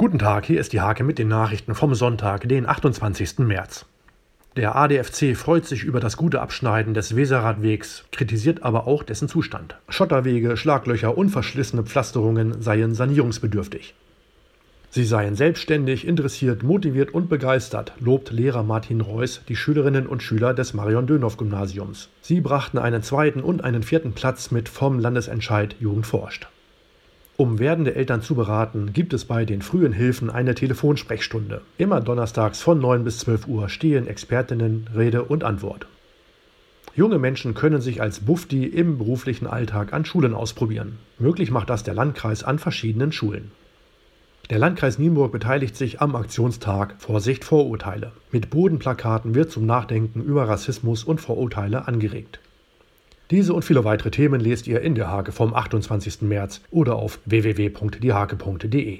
Guten Tag, hier ist die Hake mit den Nachrichten vom Sonntag, den 28. März. Der ADFC freut sich über das gute Abschneiden des Weserradwegs, kritisiert aber auch dessen Zustand. Schotterwege, Schlaglöcher und verschlissene Pflasterungen seien sanierungsbedürftig. Sie seien selbstständig, interessiert, motiviert und begeistert, lobt Lehrer Martin Reuss die Schülerinnen und Schüler des Marion-Dönhoff-Gymnasiums. Sie brachten einen zweiten und einen vierten Platz mit vom Landesentscheid Jugend forscht. Um werdende Eltern zu beraten, gibt es bei den frühen Hilfen eine Telefonsprechstunde. Immer donnerstags von 9 bis 12 Uhr stehen Expertinnen Rede und Antwort. Junge Menschen können sich als Bufti im beruflichen Alltag an Schulen ausprobieren. Möglich macht das der Landkreis an verschiedenen Schulen. Der Landkreis Nienburg beteiligt sich am Aktionstag Vorsicht Vorurteile. Mit Bodenplakaten wird zum Nachdenken über Rassismus und Vorurteile angeregt. Diese und viele weitere Themen lest ihr in der Hake vom 28. März oder auf www.diehake.de.